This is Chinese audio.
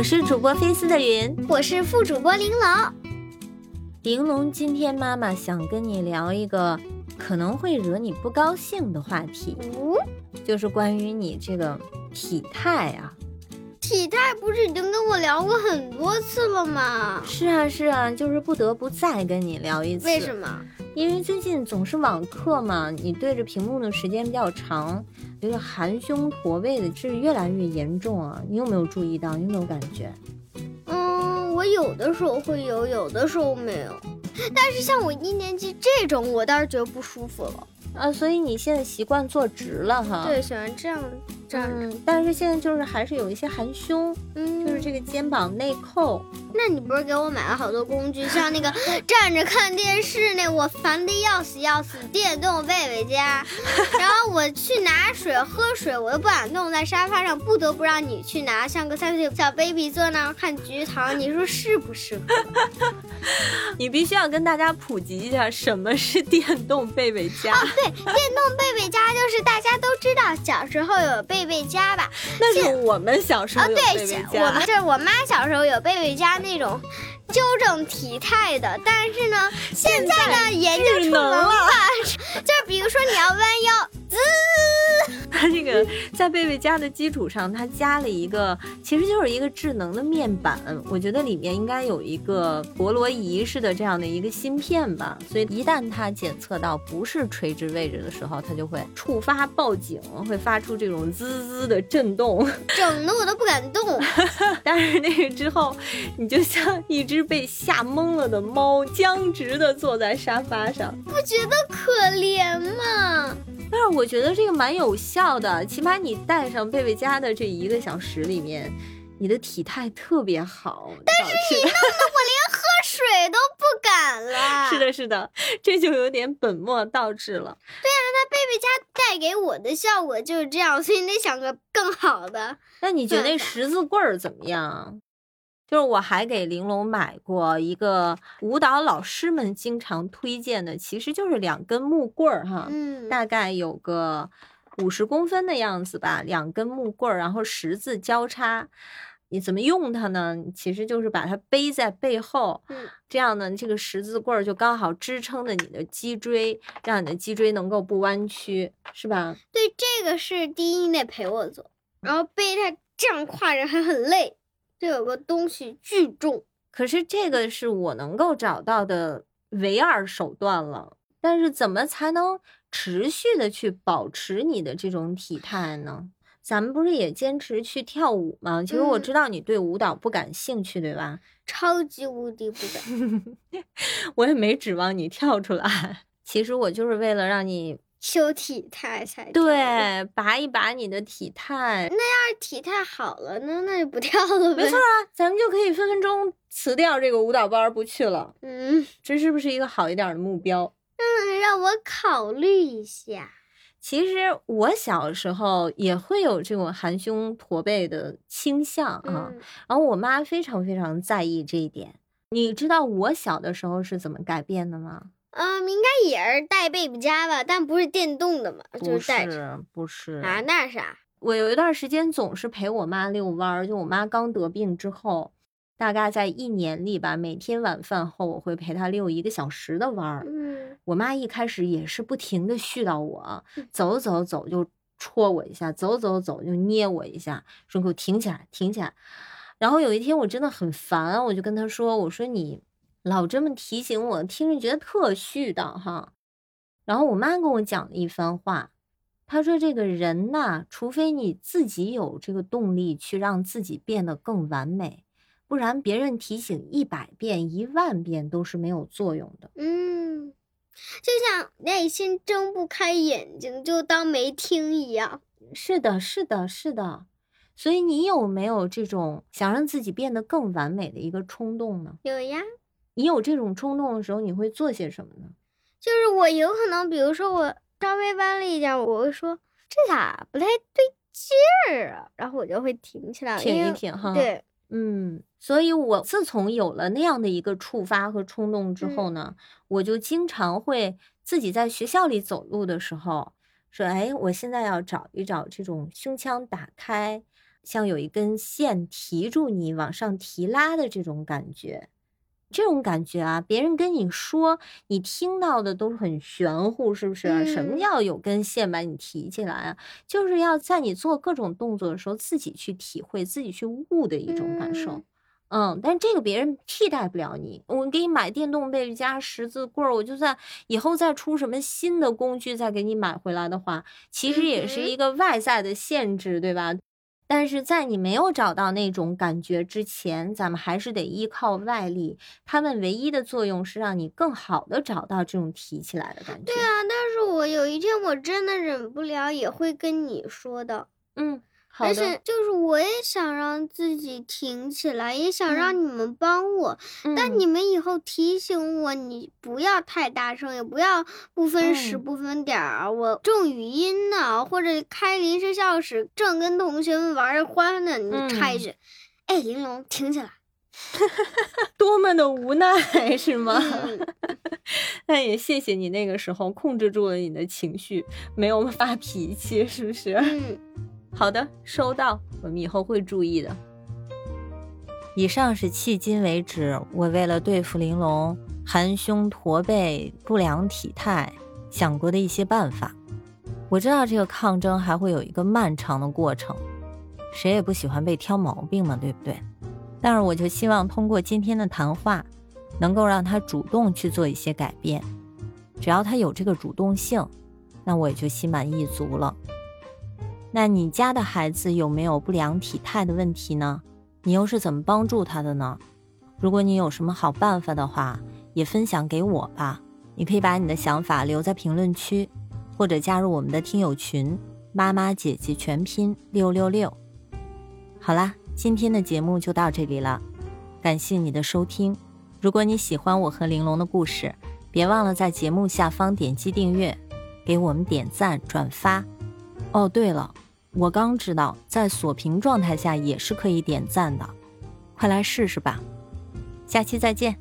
我是主播菲斯的云，我是副主播玲珑。玲珑，今天妈妈想跟你聊一个可能会惹你不高兴的话题，嗯就是关于你这个体态啊。体态不是已经跟我聊过很多次了吗？是啊，是啊，就是不得不再跟你聊一次。为什么？因为最近总是网课嘛，你对着屏幕的时间比较长，觉得含胸驼背的是越来越严重啊。你有没有注意到？你有没有感觉？嗯，我有的时候会有，有的时候没有。但是像我一年级这种，我倒是觉得不舒服了。啊，所以你现在习惯坐直了哈？对，喜欢这样站。嗯，但是现在就是还是有一些含胸，嗯，就是这个肩膀内扣。那你不是给我买了好多工具，像那个 站着看电视那我烦的要死要死电动贝贝家，然后我去拿水喝水，我又不敢弄在沙发上，不得不让你去拿，像个三岁小 baby 坐那儿看菊糖，你说是不是？你必须要跟大家普及一下什么是电动贝贝家。哦，对，电动贝贝家就是大家都知道，小时候有贝贝家吧？那是我们小时候有贝贝家。我们这我妈小时候有贝贝家那种纠正体态的，但是呢，现在呢研究出了，就是比如说你要弯腰。滋，它这个在贝贝家的基础上，它加了一个，其实就是一个智能的面板。我觉得里面应该有一个陀螺仪式的这样的一个芯片吧。所以一旦它检测到不是垂直位置的时候，它就会触发报警，会发出这种滋滋的震动，整的我都不敢动。但是那个之后，你就像一只被吓懵了的猫，僵直的坐在沙发上，不觉得可怜吗？但是我觉得这个蛮有效的，起码你带上贝贝家的这一个小时里面，你的体态特别好。但是你弄得我连喝水都不敢了。是的，是的，这就有点本末倒置了。对啊，那贝贝家带给我的效果就是这样，所以你得想个更好的。那你觉得那十字棍儿怎么样？就是我还给玲珑买过一个舞蹈老师们经常推荐的，其实就是两根木棍儿哈，嗯，大概有个五十公分的样子吧，两根木棍儿，然后十字交叉。你怎么用它呢？其实就是把它背在背后，嗯，这样呢，这个十字棍儿就刚好支撑着你的脊椎，让你的脊椎能够不弯曲，是吧？对，这个是第一，你得陪我做，然后背它这样挎着还很累。这有个东西巨重，可是这个是我能够找到的唯二手段了。但是怎么才能持续的去保持你的这种体态呢？咱们不是也坚持去跳舞吗？其实我知道你对舞蹈不感兴趣，对吧？超级无敌不感，我也没指望你跳出来。其实我就是为了让你。修体态才对，拔一拔你的体态。那要是体态好了呢？那就不跳了呗。没错啊，咱们就可以分分钟辞掉这个舞蹈班不去了。嗯，这是不是一个好一点的目标？嗯，让我考虑一下。其实我小时候也会有这种含胸驼背的倾向啊，然后我妈非常非常在意这一点。你知道我小的时候是怎么改变的吗？嗯，应该也是带贝贝家吧，但不是电动的嘛，就是带着。不是啊，那是啥？我有一段时间总是陪我妈遛弯儿，就我妈刚得病之后，大概在一年里吧，每天晚饭后我会陪她遛一个小时的弯儿。嗯，我妈一开始也是不停的絮叨我，走走走就戳我一下，走走走就捏我一下，说给我停起来，停起来。然后有一天我真的很烦，我就跟她说，我说你。老这么提醒我，听着觉得特絮叨哈。然后我妈跟我讲了一番话，她说：“这个人呐，除非你自己有这个动力去让自己变得更完美，不然别人提醒一百遍、一万遍都是没有作用的。”嗯，就像内心睁不开眼睛，就当没听一样。是的，是的，是的。所以你有没有这种想让自己变得更完美的一个冲动呢？有呀。你有这种冲动的时候，你会做些什么呢？就是我有可能，比如说我稍微弯了一点，我会说这咋不太对劲儿啊，然后我就会停起来，停一停哈。对，嗯，所以我自从有了那样的一个触发和冲动之后呢，我就经常会自己在学校里走路的时候说，哎，我现在要找一找这种胸腔打开。像有一根线提住你往上提拉的这种感觉。这种感觉啊，别人跟你说，你听到的都很玄乎，是不是？什么叫有根线把你提起来啊？就是要在你做各种动作的时候，自己去体会、自己去悟的一种感受。嗯，但这个别人替代不了你。我给你买电动被加十字棍儿，我就算以后再出什么新的工具再给你买回来的话，其实也是一个外在的限制，对吧？但是在你没有找到那种感觉之前，咱们还是得依靠外力。他们唯一的作用是让你更好的找到这种提起来的感觉。对啊，但是我有一天我真的忍不了，也会跟你说的。嗯。而且就是我也想让自己挺起来，也想让你们帮我，但你们以后提醒我，你不要太大声，也不要不分时不分点儿。我正语音呢，或者开临时教室，正跟同学们玩着欢呢，你插一句：“哎，玲珑，挺起来。”多么的无奈，是吗？那也谢谢你那个时候控制住了你的情绪，没有发脾气，是不是？嗯。好的，收到，我们以后会注意的。以上是迄今为止我为了对付玲珑含胸驼背、不良体态想过的一些办法。我知道这个抗争还会有一个漫长的过程，谁也不喜欢被挑毛病嘛，对不对？但是我就希望通过今天的谈话，能够让他主动去做一些改变。只要他有这个主动性，那我也就心满意足了。那你家的孩子有没有不良体态的问题呢？你又是怎么帮助他的呢？如果你有什么好办法的话，也分享给我吧。你可以把你的想法留在评论区，或者加入我们的听友群“妈妈姐姐全拼六六六”。好啦，今天的节目就到这里了，感谢你的收听。如果你喜欢我和玲珑的故事，别忘了在节目下方点击订阅，给我们点赞转发。哦，对了，我刚知道，在锁屏状态下也是可以点赞的，快来试试吧！下期再见。